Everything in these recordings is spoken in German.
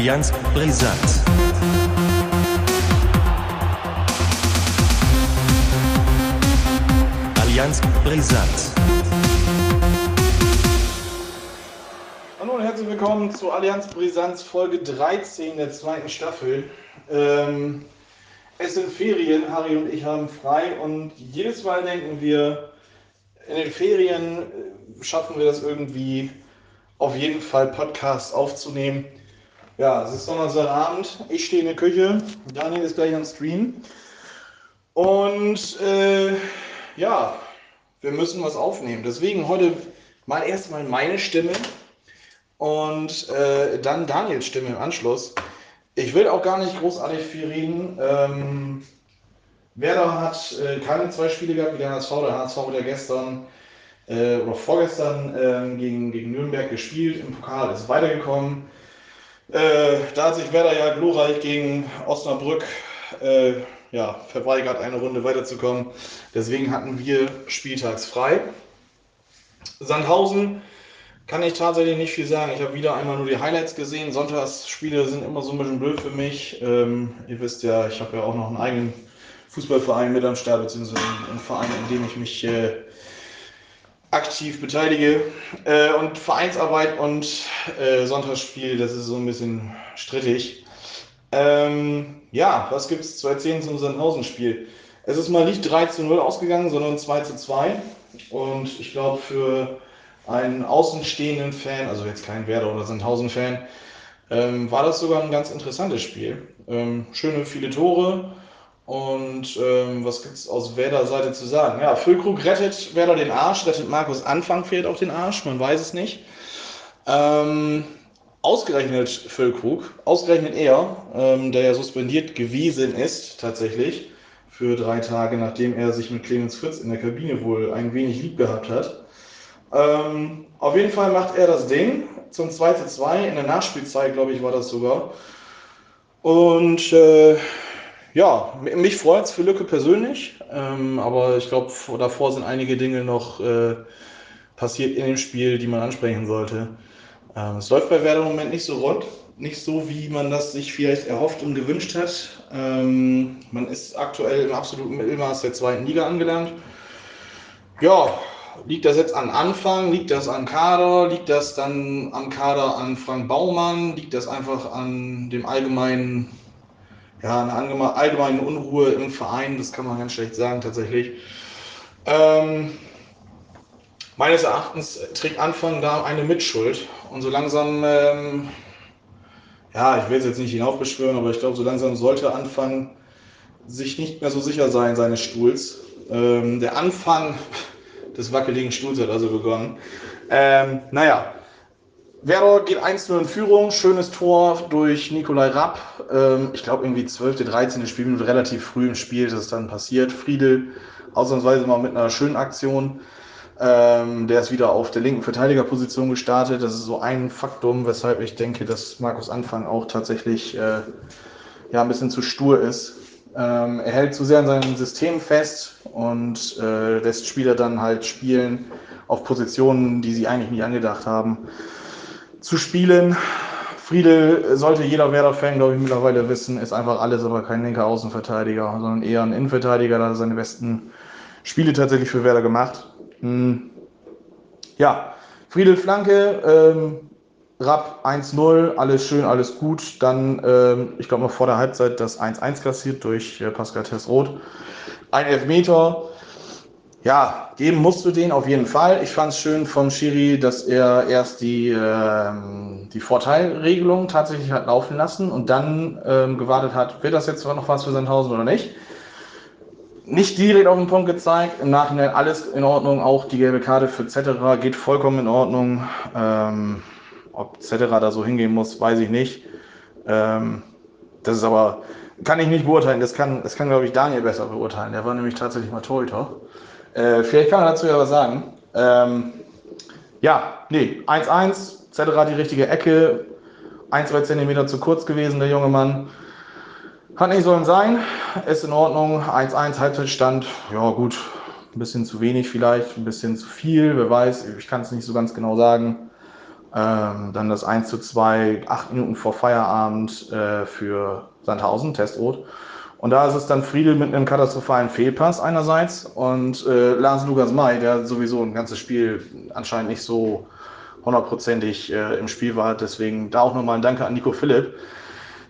Allianz Brisant. Allianz Brisant. Hallo und herzlich willkommen zu Allianz Brisanz Folge 13 der zweiten Staffel. Ähm, es sind Ferien, Harry und ich haben frei und jedes Mal denken wir, in den Ferien äh, schaffen wir das irgendwie auf jeden Fall Podcasts aufzunehmen. Ja, es ist Donnerstagabend, ich stehe in der Küche, Daniel ist gleich am Stream und äh, ja, wir müssen was aufnehmen. Deswegen heute mal erstmal meine Stimme und äh, dann Daniels Stimme im Anschluss. Ich will auch gar nicht großartig viel reden. Ähm, Werder hat äh, keine zwei Spiele gehabt wie der HSV. Der HSV hat ja gestern äh, oder vorgestern ähm, gegen, gegen Nürnberg gespielt. Im Pokal ist weitergekommen. Äh, da hat sich Werder ja glorreich gegen Osnabrück äh, ja, verweigert, eine Runde weiterzukommen. Deswegen hatten wir spieltags frei. Sandhausen kann ich tatsächlich nicht viel sagen. Ich habe wieder einmal nur die Highlights gesehen. Sonntagsspiele sind immer so ein bisschen blöd für mich. Ähm, ihr wisst ja, ich habe ja auch noch einen eigenen Fußballverein mit am Start, beziehungsweise einen Verein, in dem ich mich äh, aktiv beteilige. Äh, und Vereinsarbeit und äh, Sonntagsspiel, das ist so ein bisschen strittig. Ähm, ja, was gibt es zu erzählen zum Sandhausen-Spiel? Es ist mal nicht 3 zu 0 ausgegangen, sondern 2 zu 2. Und ich glaube, für einen außenstehenden Fan, also jetzt kein Werder oder Sandhausen-Fan, ähm, war das sogar ein ganz interessantes Spiel. Ähm, schöne, viele Tore. Und ähm, was gibt es aus Werder Seite zu sagen? Ja, Füllkrug rettet Werder den Arsch, rettet Markus Anfang fehlt auch den Arsch, man weiß es nicht. Ähm, ausgerechnet Füllkrug, ausgerechnet er, ähm, der ja suspendiert gewesen ist, tatsächlich, für drei Tage, nachdem er sich mit Clemens Fritz in der Kabine wohl ein wenig lieb gehabt hat. Ähm, auf jeden Fall macht er das Ding zum 2 zu 2, in der Nachspielzeit, glaube ich, war das sogar. Und äh, ja, mich freut es für Lücke persönlich, ähm, aber ich glaube, davor sind einige Dinge noch äh, passiert in dem Spiel, die man ansprechen sollte. Ähm, es läuft bei Werder im Moment nicht so rund, nicht so, wie man das sich vielleicht erhofft und gewünscht hat. Ähm, man ist aktuell im absoluten Mittelmaß der zweiten Liga angelangt. Ja, liegt das jetzt an Anfang? Liegt das an Kader? Liegt das dann am Kader an Frank Baumann? Liegt das einfach an dem allgemeinen, ja, einer allgemeinen Unruhe im Verein? Das kann man ganz schlecht sagen, tatsächlich. Ähm, meines Erachtens trägt Anfang da eine Mitschuld. Und so langsam, ähm, ja, ich will es jetzt nicht hinaufbeschwören, aber ich glaube, so langsam sollte Anfang sich nicht mehr so sicher sein seines Stuhls. Ähm, der Anfang des wackeligen Stuhls hat also begonnen. Ähm, naja, Werder geht 1-0 in Führung, schönes Tor durch Nikolai Rapp. Ähm, ich glaube irgendwie 12., 13. Spielminute, relativ früh im Spiel ist es dann passiert. Friedel ausnahmsweise mal mit einer schönen Aktion. Ähm, der ist wieder auf der linken Verteidigerposition gestartet. Das ist so ein Faktum, weshalb ich denke, dass Markus Anfang auch tatsächlich äh, ja, ein bisschen zu stur ist. Ähm, er hält zu sehr an seinem System fest und äh, lässt Spieler dann halt spielen auf Positionen, die sie eigentlich nicht angedacht haben zu spielen. Friedel sollte jeder Werder-Fan, glaube ich, mittlerweile wissen, ist einfach alles, aber kein linker Außenverteidiger, sondern eher ein Innenverteidiger. Da hat er seine besten Spiele tatsächlich für Werder gemacht. Hm. Ja, Friedel Flanke, ähm, Rapp 1-0, alles schön, alles gut. Dann, ähm, ich glaube noch vor der Halbzeit das 1-1 kassiert durch äh, Pascal Tess-Roth. Ein Elfmeter. Ja, geben musst du den auf jeden Fall. Ich fand es schön vom Schiri, dass er erst die, ähm, die Vorteilregelung tatsächlich hat laufen lassen und dann ähm, gewartet hat, wird das jetzt noch was für Sandhausen oder nicht nicht direkt auf den Punkt gezeigt. Im Nachhinein alles in Ordnung. Auch die gelbe Karte für Zetterer geht vollkommen in Ordnung. Ähm, ob Zetterer da so hingehen muss, weiß ich nicht. Ähm, das ist aber, kann ich nicht beurteilen. Das kann, das kann glaube ich, Daniel besser beurteilen. Der war nämlich tatsächlich mal Torhüter. Äh, vielleicht kann er dazu ja was sagen. Ähm, ja, nee, 1-1. Zetterer die richtige Ecke. Ein, zwei Zentimeter zu kurz gewesen, der junge Mann. Hat nicht sollen sein, ist in Ordnung. 1-1 Halbzeitstand, ja gut, ein bisschen zu wenig vielleicht, ein bisschen zu viel, wer weiß, ich kann es nicht so ganz genau sagen. Ähm, dann das 1 zu 2, acht Minuten vor Feierabend äh, für Sandhausen, Testrot. Und da ist es dann Friedel mit einem katastrophalen Fehlpass einerseits und äh, Lars Lukas May, der sowieso ein ganzes Spiel anscheinend nicht so hundertprozentig äh, im Spiel war. Deswegen da auch nochmal ein Danke an Nico Philipp,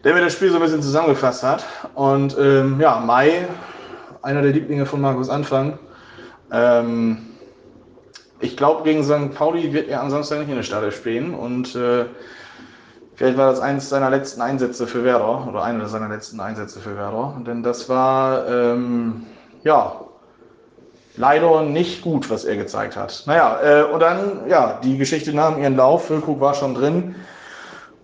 der mir das Spiel so ein bisschen zusammengefasst hat. Und ähm, ja, Mai, einer der Lieblinge von Markus Anfang. Ähm, ich glaube, gegen St. Pauli wird er am Samstag nicht in der Stadion spielen und äh, vielleicht war das eines seiner letzten Einsätze für Werder oder einer seiner letzten Einsätze für Werder. Denn das war, ähm, ja, leider nicht gut, was er gezeigt hat. Naja, äh, und dann, ja, die Geschichte nahm ihren Lauf. Füllkrug war schon drin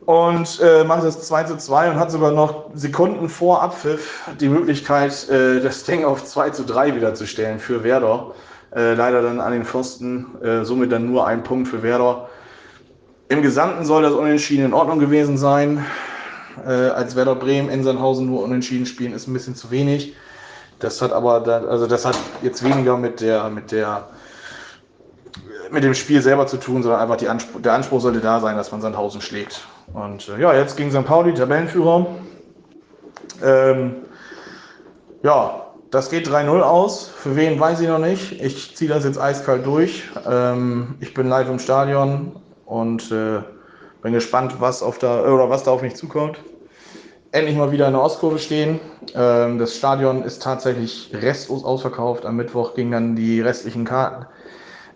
und äh, macht das 2 zu 2 und hat sogar noch Sekunden vor Abpfiff die Möglichkeit, äh, das Ding auf 2 zu 3 wiederzustellen für Werder. Äh, leider dann an den Pfosten, äh, somit dann nur ein Punkt für Werder. Im Gesamten soll das Unentschieden in Ordnung gewesen sein. Äh, als Werder Bremen in Sandhausen nur Unentschieden spielen, ist ein bisschen zu wenig. Das hat aber, dann, also das hat jetzt weniger mit der, mit der, mit dem Spiel selber zu tun, sondern einfach Anspruch, der Anspruch sollte da sein, dass man Sandhausen schlägt. Und äh, ja, jetzt gegen St. Pauli, Tabellenführer. Ähm, ja, das geht 3-0 aus. Für wen weiß ich noch nicht. Ich ziehe das jetzt eiskalt durch. Ähm, ich bin live im Stadion und äh, bin gespannt, was auf da oder was da auf mich zukommt. Endlich mal wieder in der Ostkurve stehen. Ähm, das Stadion ist tatsächlich restlos ausverkauft. Am Mittwoch gingen dann die restlichen Karten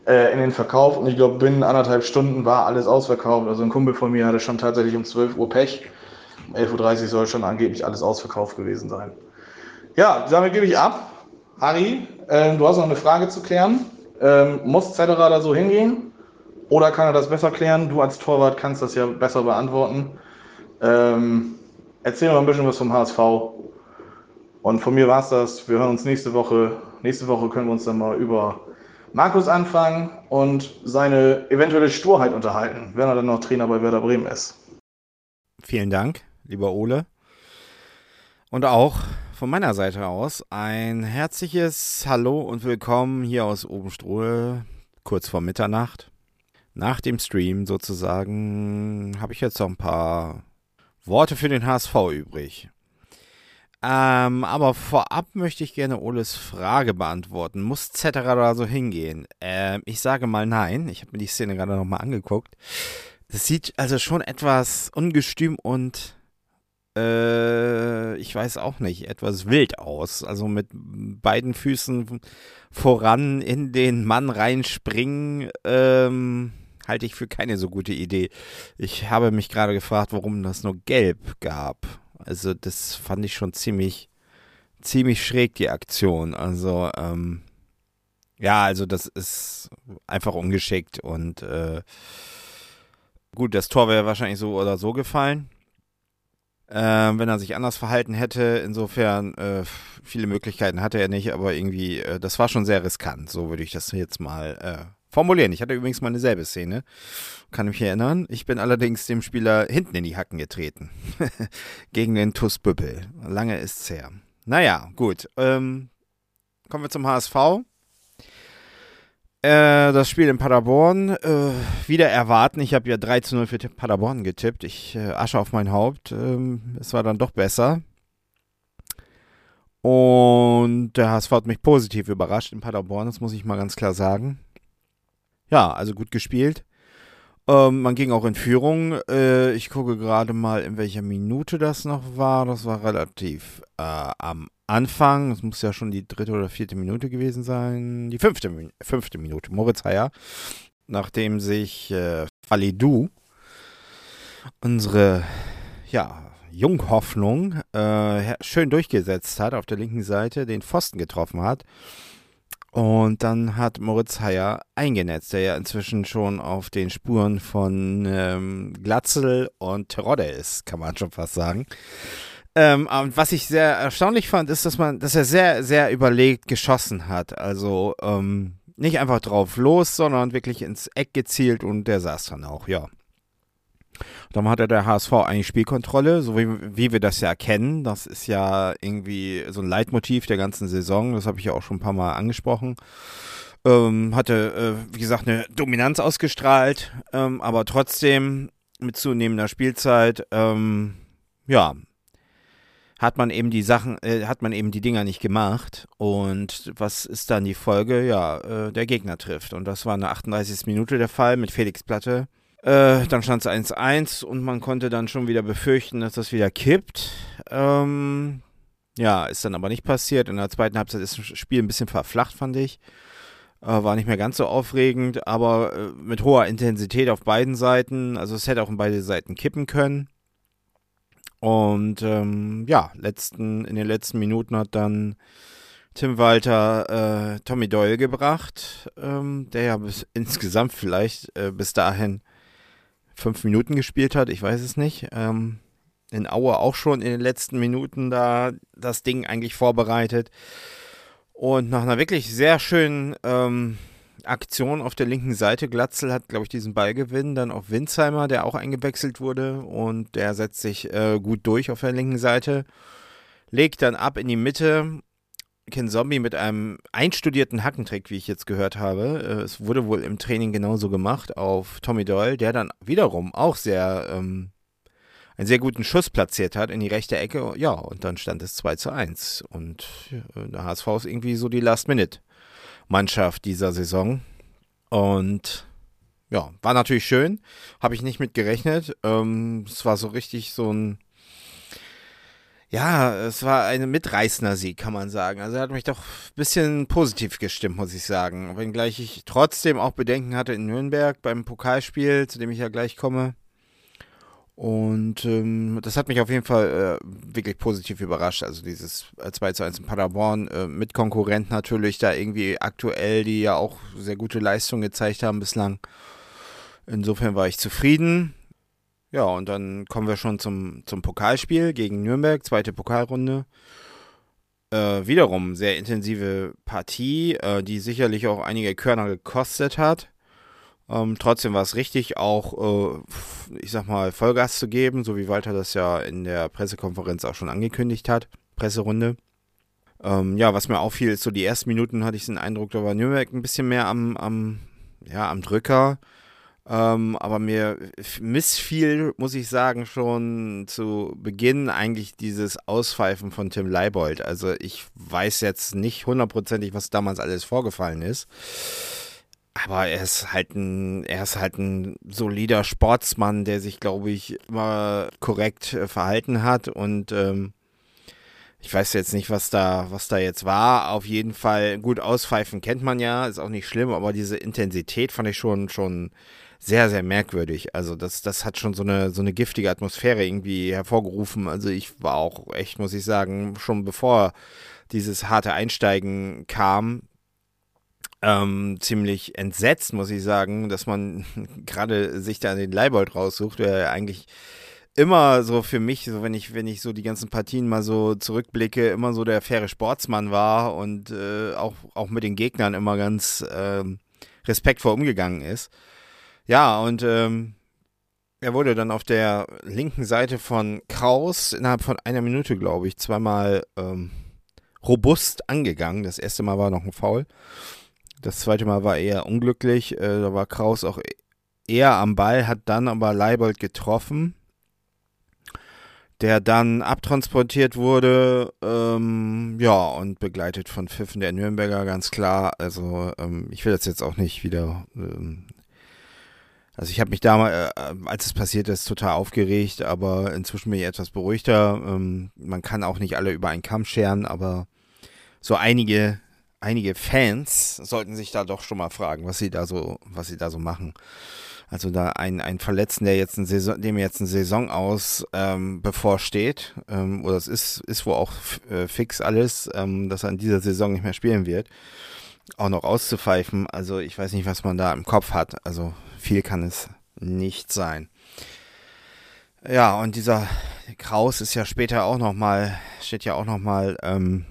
äh, in den Verkauf und ich glaube, binnen anderthalb Stunden war alles ausverkauft. Also ein Kumpel von mir hatte schon tatsächlich um 12 Uhr Pech. Um 11.30 Uhr soll schon angeblich alles ausverkauft gewesen sein. Ja, damit gebe ich ab. Harry, äh, du hast noch eine Frage zu klären. Ähm, muss Zetterer da so hingehen? Oder kann er das besser klären? Du als Torwart kannst das ja besser beantworten. Ähm, erzähl mal ein bisschen was vom HSV. Und von mir war es das. Wir hören uns nächste Woche. Nächste Woche können wir uns dann mal über Markus anfangen und seine eventuelle Sturheit unterhalten, wenn er dann noch Trainer bei Werder Bremen ist. Vielen Dank, lieber Ole. Und auch von meiner Seite aus ein herzliches Hallo und Willkommen hier aus Obenstruhe, kurz vor Mitternacht. Nach dem Stream sozusagen habe ich jetzt noch ein paar Worte für den HSV übrig. Ähm, aber vorab möchte ich gerne Oles Frage beantworten. Muss Zetterer da so hingehen? Ähm, ich sage mal nein. Ich habe mir die Szene gerade nochmal angeguckt. Das sieht also schon etwas ungestüm und äh, ich weiß auch nicht, etwas wild aus. Also mit beiden Füßen voran in den Mann reinspringen, ähm, halte ich für keine so gute Idee. Ich habe mich gerade gefragt, warum das nur gelb gab. Also das fand ich schon ziemlich, ziemlich schräg, die Aktion. Also, ähm, ja, also das ist einfach ungeschickt und äh, gut, das Tor wäre wahrscheinlich so oder so gefallen. Ähm, wenn er sich anders verhalten hätte, insofern äh, viele Möglichkeiten hatte er nicht, aber irgendwie, äh, das war schon sehr riskant, so würde ich das jetzt mal äh, formulieren. Ich hatte übrigens mal eine selbe Szene, kann mich erinnern. Ich bin allerdings dem Spieler hinten in die Hacken getreten. Gegen den Tuss Büppel. Lange ist's her. Naja, gut. Ähm, kommen wir zum HSV. Äh, das Spiel in Paderborn, äh, wieder erwarten. Ich habe ja 3 zu 0 für Paderborn getippt. Ich äh, Asche auf mein Haupt. Ähm, es war dann doch besser. Und der HSV hat mich positiv überrascht in Paderborn, das muss ich mal ganz klar sagen. Ja, also gut gespielt. Ähm, man ging auch in Führung. Äh, ich gucke gerade mal, in welcher Minute das noch war. Das war relativ äh, am Anfang. Das muss ja schon die dritte oder vierte Minute gewesen sein. Die fünfte, fünfte Minute. Moritz Heyer. Nachdem sich äh, Falidou, unsere ja, Junghoffnung, äh, schön durchgesetzt hat auf der linken Seite, den Pfosten getroffen hat und dann hat Moritz Heyer eingenetzt, der ja inzwischen schon auf den Spuren von ähm, Glatzel und Terodde ist, kann man schon fast sagen. Ähm, und was ich sehr erstaunlich fand, ist, dass man, dass er sehr, sehr überlegt geschossen hat. Also ähm, nicht einfach drauf los, sondern wirklich ins Eck gezielt und der saß dann auch, ja. Dann hatte der HSV eigentlich Spielkontrolle, so wie, wie wir das ja kennen. Das ist ja irgendwie so ein Leitmotiv der ganzen Saison. Das habe ich ja auch schon ein paar Mal angesprochen. Ähm, hatte, äh, wie gesagt, eine Dominanz ausgestrahlt, ähm, aber trotzdem mit zunehmender Spielzeit, ähm, ja, hat man eben die Sachen, äh, hat man eben die Dinger nicht gemacht. Und was ist dann die Folge? Ja, äh, der Gegner trifft. Und das war in der 38. Minute der Fall mit Felix Platte. Äh, dann stand es 1-1 und man konnte dann schon wieder befürchten, dass das wieder kippt. Ähm, ja, ist dann aber nicht passiert. In der zweiten Halbzeit ist das Spiel ein bisschen verflacht, fand ich. Äh, war nicht mehr ganz so aufregend, aber äh, mit hoher Intensität auf beiden Seiten. Also es hätte auch in beide Seiten kippen können. Und ähm, ja, letzten, in den letzten Minuten hat dann Tim Walter äh, Tommy Doyle gebracht, ähm, der ja bis, insgesamt vielleicht äh, bis dahin fünf Minuten gespielt hat, ich weiß es nicht. Ähm, in Aue auch schon in den letzten Minuten da das Ding eigentlich vorbereitet. Und nach einer wirklich sehr schönen ähm, Aktion auf der linken Seite. Glatzel hat, glaube ich, diesen Ballgewinn. Dann auf Winsheimer, der auch eingewechselt wurde. Und der setzt sich äh, gut durch auf der linken Seite. Legt dann ab in die Mitte. Ken Zombie mit einem einstudierten Hackentrick, wie ich jetzt gehört habe. Äh, es wurde wohl im Training genauso gemacht auf Tommy Doyle, der dann wiederum auch sehr ähm, einen sehr guten Schuss platziert hat in die rechte Ecke. Ja, und dann stand es 2 zu 1. Und äh, der HSV ist irgendwie so die Last-Minute. Mannschaft dieser Saison. Und ja, war natürlich schön. Habe ich nicht mit gerechnet. Ähm, es war so richtig so ein. Ja, es war ein mitreißender Sieg, kann man sagen. Also er hat mich doch ein bisschen positiv gestimmt, muss ich sagen. Wenngleich ich trotzdem auch Bedenken hatte in Nürnberg beim Pokalspiel, zu dem ich ja gleich komme. Und ähm, das hat mich auf jeden Fall äh, wirklich positiv überrascht. Also dieses äh, 2 zu 1 in Paderborn äh, mit Konkurrent natürlich da irgendwie aktuell, die ja auch sehr gute Leistungen gezeigt haben bislang. Insofern war ich zufrieden. Ja, und dann kommen wir schon zum, zum Pokalspiel gegen Nürnberg, zweite Pokalrunde. Äh, wiederum sehr intensive Partie, äh, die sicherlich auch einige Körner gekostet hat. Ähm, trotzdem war es richtig, auch, äh, ich sag mal, Vollgas zu geben, so wie Walter das ja in der Pressekonferenz auch schon angekündigt hat, Presserunde. Ähm, ja, was mir auffiel, ist so die ersten Minuten hatte ich den Eindruck, da war Nürnberg ein bisschen mehr am, am, ja, am Drücker. Ähm, aber mir missfiel, muss ich sagen, schon zu Beginn eigentlich dieses Auspfeifen von Tim Leibold. Also ich weiß jetzt nicht hundertprozentig, was damals alles vorgefallen ist. Aber er ist halt ein, er ist halt ein solider Sportsmann, der sich, glaube ich, immer korrekt äh, verhalten hat und ähm, ich weiß jetzt nicht, was da, was da jetzt war. Auf jeden Fall gut auspfeifen kennt man ja, ist auch nicht schlimm, aber diese Intensität fand ich schon, schon sehr, sehr merkwürdig. Also das, das hat schon so eine, so eine giftige Atmosphäre irgendwie hervorgerufen. Also ich war auch echt, muss ich sagen, schon bevor dieses harte Einsteigen kam, ähm, ziemlich entsetzt, muss ich sagen, dass man gerade sich da den Leibold raussucht, der eigentlich immer so für mich, so wenn ich, wenn ich so die ganzen Partien mal so zurückblicke, immer so der faire Sportsmann war und äh, auch, auch mit den Gegnern immer ganz äh, respektvoll umgegangen ist. Ja, und ähm, er wurde dann auf der linken Seite von Kraus innerhalb von einer Minute, glaube ich, zweimal ähm, robust angegangen. Das erste Mal war noch ein Foul. Das zweite Mal war eher unglücklich. Äh, da war Kraus auch eher am Ball, hat dann aber Leibold getroffen, der dann abtransportiert wurde. Ähm, ja, und begleitet von Pfiffen der Nürnberger, ganz klar. Also, ähm, ich will das jetzt auch nicht wieder. Ähm, also, ich habe mich damals, äh, als es passiert ist, total aufgeregt, aber inzwischen bin ich etwas beruhigter. Ähm, man kann auch nicht alle über einen Kamm scheren, aber so einige einige Fans sollten sich da doch schon mal fragen, was sie da so, was sie da so machen. Also da ein, ein Verletzten, der jetzt ein Saison, dem jetzt ein Saison aus ähm, bevorsteht, ähm, oder es ist, ist wohl auch äh, fix alles, ähm, dass er in dieser Saison nicht mehr spielen wird, auch noch auszupfeifen. Also ich weiß nicht, was man da im Kopf hat. Also viel kann es nicht sein. Ja, und dieser Kraus ist ja später auch nochmal, steht ja auch nochmal ähm,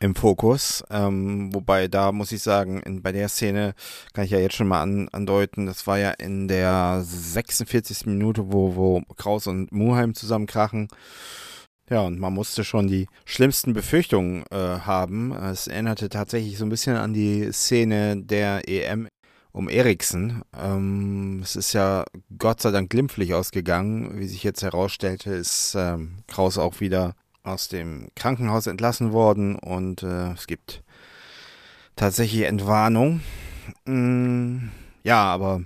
im Fokus. Ähm, wobei da muss ich sagen, in, bei der Szene kann ich ja jetzt schon mal an, andeuten, das war ja in der 46. Minute, wo, wo Kraus und Muheim zusammenkrachen. Ja, und man musste schon die schlimmsten Befürchtungen äh, haben. Es erinnerte tatsächlich so ein bisschen an die Szene der EM um Eriksen. Ähm, es ist ja Gott sei Dank glimpflich ausgegangen. Wie sich jetzt herausstellte, ist ähm, Kraus auch wieder aus dem Krankenhaus entlassen worden und äh, es gibt tatsächlich Entwarnung. Mm, ja, aber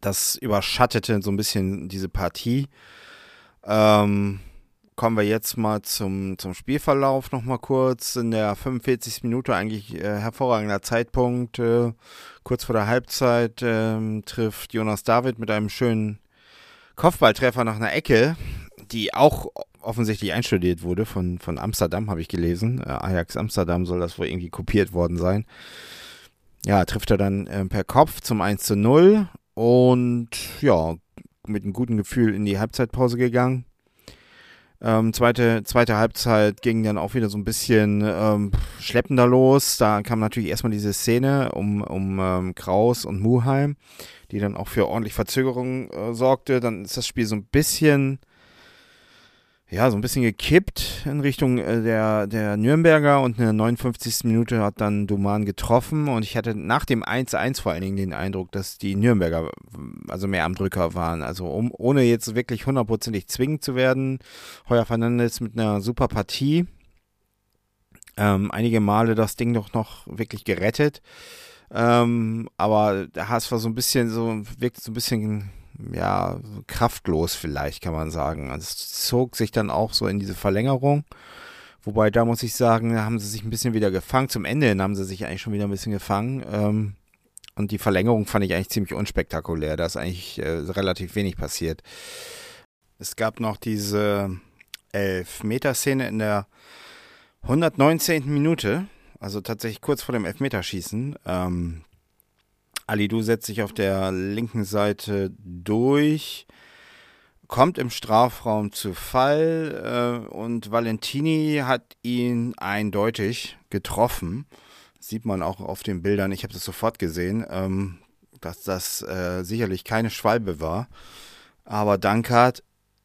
das überschattete so ein bisschen diese Partie. Ähm, kommen wir jetzt mal zum, zum Spielverlauf nochmal kurz. In der 45. Minute eigentlich äh, hervorragender Zeitpunkt. Äh, kurz vor der Halbzeit äh, trifft Jonas David mit einem schönen Kopfballtreffer nach einer Ecke, die auch offensichtlich einstudiert wurde von, von Amsterdam, habe ich gelesen. Äh, Ajax Amsterdam soll das wohl irgendwie kopiert worden sein. Ja, trifft er dann äh, per Kopf zum 1 zu 0 und ja, mit einem guten Gefühl in die Halbzeitpause gegangen. Ähm, zweite, zweite Halbzeit ging dann auch wieder so ein bisschen ähm, schleppender los. Da kam natürlich erstmal diese Szene um, um ähm, Kraus und Muheim, die dann auch für ordentlich Verzögerung äh, sorgte. Dann ist das Spiel so ein bisschen ja, so ein bisschen gekippt in Richtung äh, der, der Nürnberger und in der 59. Minute hat dann Duman getroffen und ich hatte nach dem 1-1 vor allen Dingen den Eindruck, dass die Nürnberger also mehr am Drücker waren. Also um, ohne jetzt wirklich hundertprozentig zwingend zu werden. Heuer Fernandes mit einer super Partie. Ähm, einige Male das Ding doch noch wirklich gerettet. Ähm, aber der HSV so ein bisschen so, wirkt so ein bisschen ja, kraftlos vielleicht, kann man sagen. Also es zog sich dann auch so in diese Verlängerung. Wobei, da muss ich sagen, da haben sie sich ein bisschen wieder gefangen. Zum Ende hin haben sie sich eigentlich schon wieder ein bisschen gefangen. Ähm, und die Verlängerung fand ich eigentlich ziemlich unspektakulär. Da ist eigentlich äh, relativ wenig passiert. Es gab noch diese Elfmeterszene in der 119. Minute, also tatsächlich kurz vor dem Elfmeterschießen. Ähm, Alidou setzt sich auf der linken Seite durch, kommt im Strafraum zu Fall äh, und Valentini hat ihn eindeutig getroffen. Sieht man auch auf den Bildern, ich habe das sofort gesehen, ähm, dass das äh, sicherlich keine Schwalbe war. Aber Dankert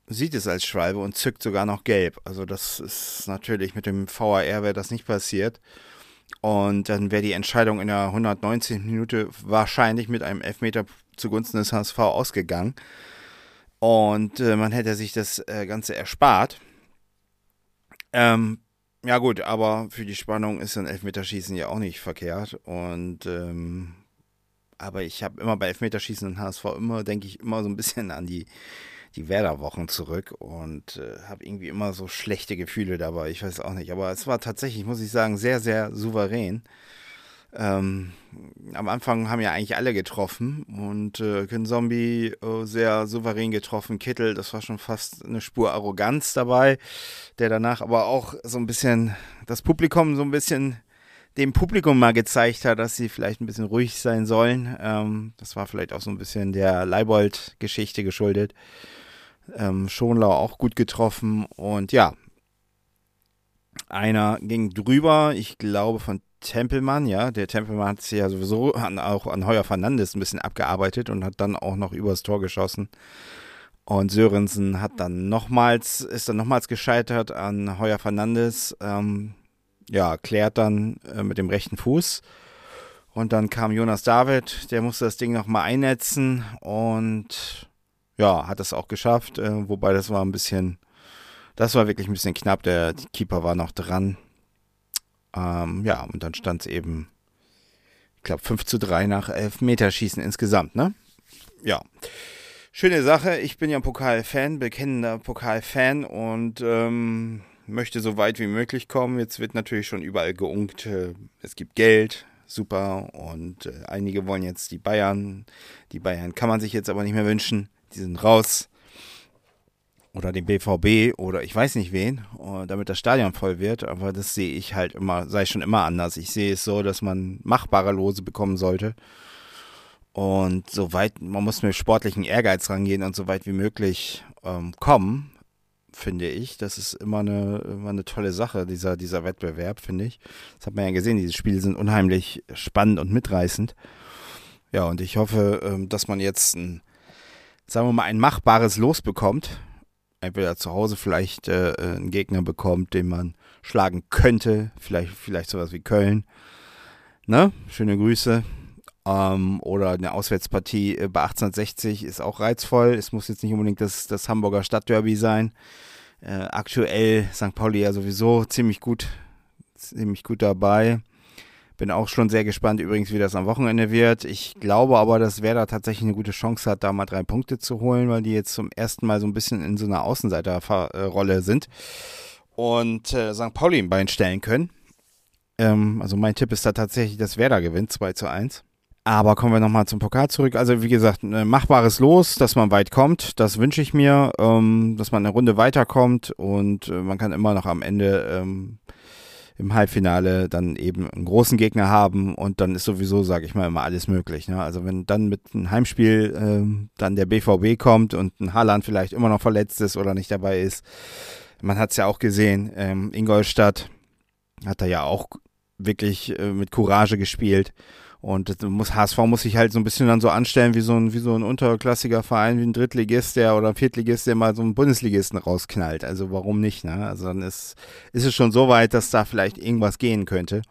sieht es als Schwalbe und zückt sogar noch gelb. Also das ist natürlich mit dem VAR wäre das nicht passiert. Und dann wäre die Entscheidung in der 119. Minute wahrscheinlich mit einem Elfmeter zugunsten des HSV ausgegangen. Und äh, man hätte sich das äh, Ganze erspart. Ähm, ja gut, aber für die Spannung ist ein Elfmeterschießen ja auch nicht verkehrt. Und ähm, aber ich habe immer bei Elfmeterschießen und HSV immer, denke ich, immer so ein bisschen an die die Werder-Wochen zurück und äh, habe irgendwie immer so schlechte Gefühle dabei. Ich weiß auch nicht. Aber es war tatsächlich, muss ich sagen, sehr, sehr souverän. Ähm, am Anfang haben ja eigentlich alle getroffen und äh, Zombie äh, sehr souverän getroffen. Kittel, das war schon fast eine Spur Arroganz dabei, der danach aber auch so ein bisschen das Publikum so ein bisschen dem Publikum mal gezeigt hat, dass sie vielleicht ein bisschen ruhig sein sollen. Ähm, das war vielleicht auch so ein bisschen der Leibold-Geschichte geschuldet. Ähm, Schonlau auch gut getroffen und ja, einer ging drüber, ich glaube von Tempelmann, ja, der Tempelmann hat sich ja sowieso an, auch an Heuer Fernandes ein bisschen abgearbeitet und hat dann auch noch übers Tor geschossen. Und Sörensen hat dann nochmals, ist dann nochmals gescheitert an Heuer Fernandes. Ähm, ja, klärt dann äh, mit dem rechten Fuß. Und dann kam Jonas David, der musste das Ding nochmal einnetzen und ja, hat das auch geschafft, äh, wobei das war ein bisschen, das war wirklich ein bisschen knapp. Der Keeper war noch dran. Ähm, ja, und dann stand es eben, ich glaube, 5 zu 3 nach Elfmeterschießen insgesamt, ne? Ja. Schöne Sache. Ich bin ja Pokal-Fan, bekennender Pokal-Fan und ähm, möchte so weit wie möglich kommen. Jetzt wird natürlich schon überall geunkt. Äh, es gibt Geld, super. Und äh, einige wollen jetzt die Bayern. Die Bayern kann man sich jetzt aber nicht mehr wünschen die sind raus. Oder den BVB oder ich weiß nicht wen, äh, damit das Stadion voll wird. Aber das sehe ich halt immer, sei schon immer anders. Ich sehe es so, dass man machbare Lose bekommen sollte. Und so weit, man muss mit sportlichen Ehrgeiz rangehen und so weit wie möglich ähm, kommen, finde ich. Das ist immer eine, immer eine tolle Sache, dieser, dieser Wettbewerb, finde ich. Das hat man ja gesehen, diese Spiele sind unheimlich spannend und mitreißend. Ja, und ich hoffe, ähm, dass man jetzt ein sagen wir mal, ein machbares Los bekommt. entweder zu Hause vielleicht äh, einen Gegner bekommt, den man schlagen könnte, vielleicht, vielleicht sowas wie Köln. Ne? Schöne Grüße. Ähm, oder eine Auswärtspartie äh, bei 1860 ist auch reizvoll. Es muss jetzt nicht unbedingt das, das Hamburger Stadtderby sein. Äh, aktuell St. Pauli ja sowieso ziemlich gut, ziemlich gut dabei. Bin auch schon sehr gespannt übrigens, wie das am Wochenende wird. Ich glaube aber, dass Werder tatsächlich eine gute Chance hat, da mal drei Punkte zu holen, weil die jetzt zum ersten Mal so ein bisschen in so einer Außenseiterrolle sind und äh, St. Pauli im Bein stellen können. Ähm, also mein Tipp ist da tatsächlich, dass Werder gewinnt, 2 zu 1. Aber kommen wir nochmal zum Pokal zurück. Also wie gesagt, ein machbares Los, dass man weit kommt. Das wünsche ich mir, ähm, dass man eine Runde weiterkommt und äh, man kann immer noch am Ende ähm, im Halbfinale dann eben einen großen Gegner haben und dann ist sowieso, sage ich mal, immer alles möglich. Ne? Also wenn dann mit einem Heimspiel ähm, dann der BVB kommt und ein Haaland vielleicht immer noch verletzt ist oder nicht dabei ist, man hat es ja auch gesehen, ähm, Ingolstadt hat da ja auch wirklich äh, mit Courage gespielt und muss, HSV muss sich halt so ein bisschen dann so anstellen wie so ein, wie so ein unterklassiger Verein, wie ein Drittligist, der oder ein Viertligist, der mal so einen Bundesligisten rausknallt. Also warum nicht, ne? Also dann ist, ist es schon so weit, dass da vielleicht irgendwas gehen könnte.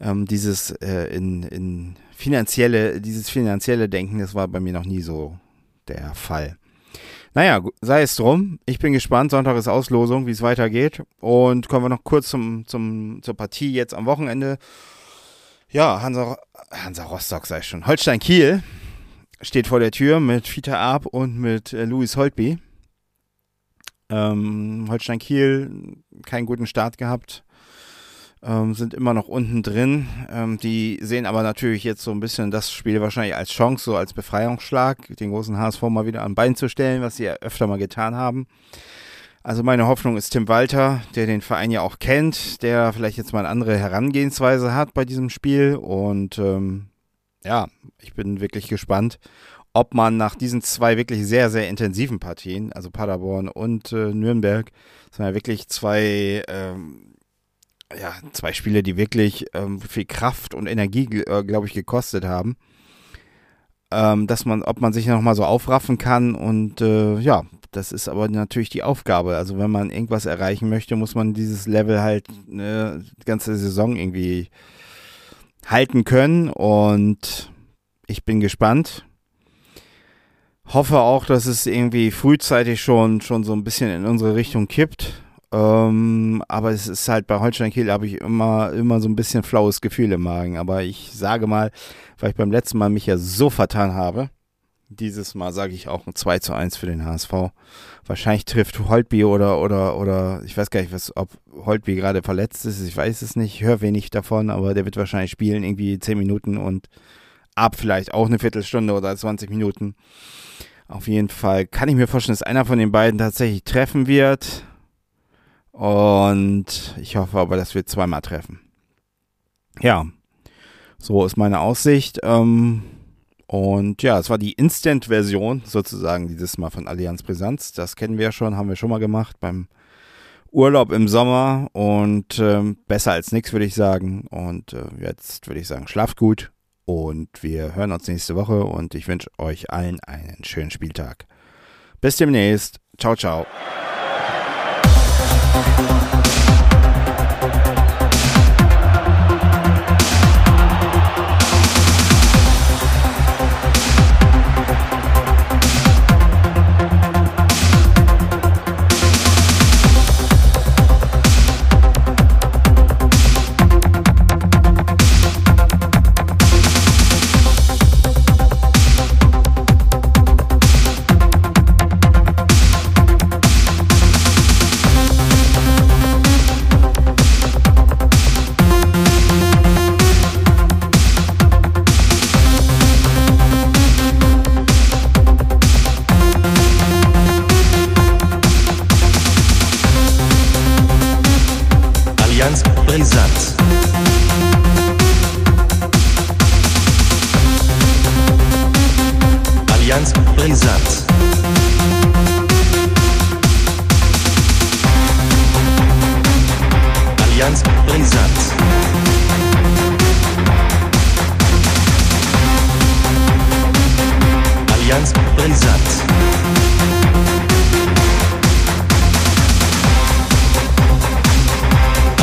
Ähm, dieses äh, in, in finanzielle, dieses finanzielle Denken, das war bei mir noch nie so der Fall. Naja, sei es drum. Ich bin gespannt. Sonntag ist Auslosung, wie es weitergeht. Und kommen wir noch kurz zum, zum, zur Partie jetzt am Wochenende. Ja, Hansa, Hansa Rostock sei schon. Holstein Kiel steht vor der Tür mit Fiete Arp und mit äh, Louis Holtby. Ähm, Holstein Kiel keinen guten Start gehabt, ähm, sind immer noch unten drin. Ähm, die sehen aber natürlich jetzt so ein bisschen das Spiel wahrscheinlich als Chance, so als Befreiungsschlag, den großen HSV mal wieder an Bein zu stellen, was sie ja öfter mal getan haben. Also meine Hoffnung ist Tim Walter, der den Verein ja auch kennt, der vielleicht jetzt mal eine andere Herangehensweise hat bei diesem Spiel. Und ähm, ja, ich bin wirklich gespannt, ob man nach diesen zwei wirklich sehr, sehr intensiven Partien, also Paderborn und äh, Nürnberg, sind ja wirklich zwei, ähm, ja, zwei Spiele, die wirklich ähm, viel Kraft und Energie, äh, glaube ich, gekostet haben. Ähm, dass man, ob man sich nochmal so aufraffen kann und äh, ja, das ist aber natürlich die Aufgabe. Also wenn man irgendwas erreichen möchte, muss man dieses Level halt eine ganze Saison irgendwie halten können. Und ich bin gespannt. Hoffe auch, dass es irgendwie frühzeitig schon, schon so ein bisschen in unsere Richtung kippt. Ähm, aber es ist halt bei Holstein Kiel habe ich immer, immer so ein bisschen flaues Gefühl im Magen. Aber ich sage mal, weil ich beim letzten Mal mich ja so vertan habe, dieses Mal sage ich auch ein 2 zu 1 für den HSV. Wahrscheinlich trifft Holtby oder, oder, oder, ich weiß gar nicht, was, ob Holtby gerade verletzt ist, ich weiß es nicht, ich höre wenig davon, aber der wird wahrscheinlich spielen, irgendwie 10 Minuten und ab vielleicht auch eine Viertelstunde oder 20 Minuten. Auf jeden Fall kann ich mir vorstellen, dass einer von den beiden tatsächlich treffen wird. Und ich hoffe aber, dass wir zweimal treffen. Ja, so ist meine Aussicht. Ähm, und ja, es war die Instant-Version sozusagen dieses Mal von Allianz Brisanz. Das kennen wir ja schon, haben wir schon mal gemacht beim Urlaub im Sommer und ähm, besser als nichts, würde ich sagen. Und äh, jetzt würde ich sagen, schlaft gut und wir hören uns nächste Woche und ich wünsche euch allen einen schönen Spieltag. Bis demnächst. Ciao, ciao. thank ganz brisant. Allianz brisant.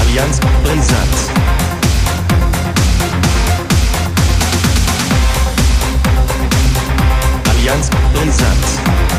Allianz brisant. Allianz brisant.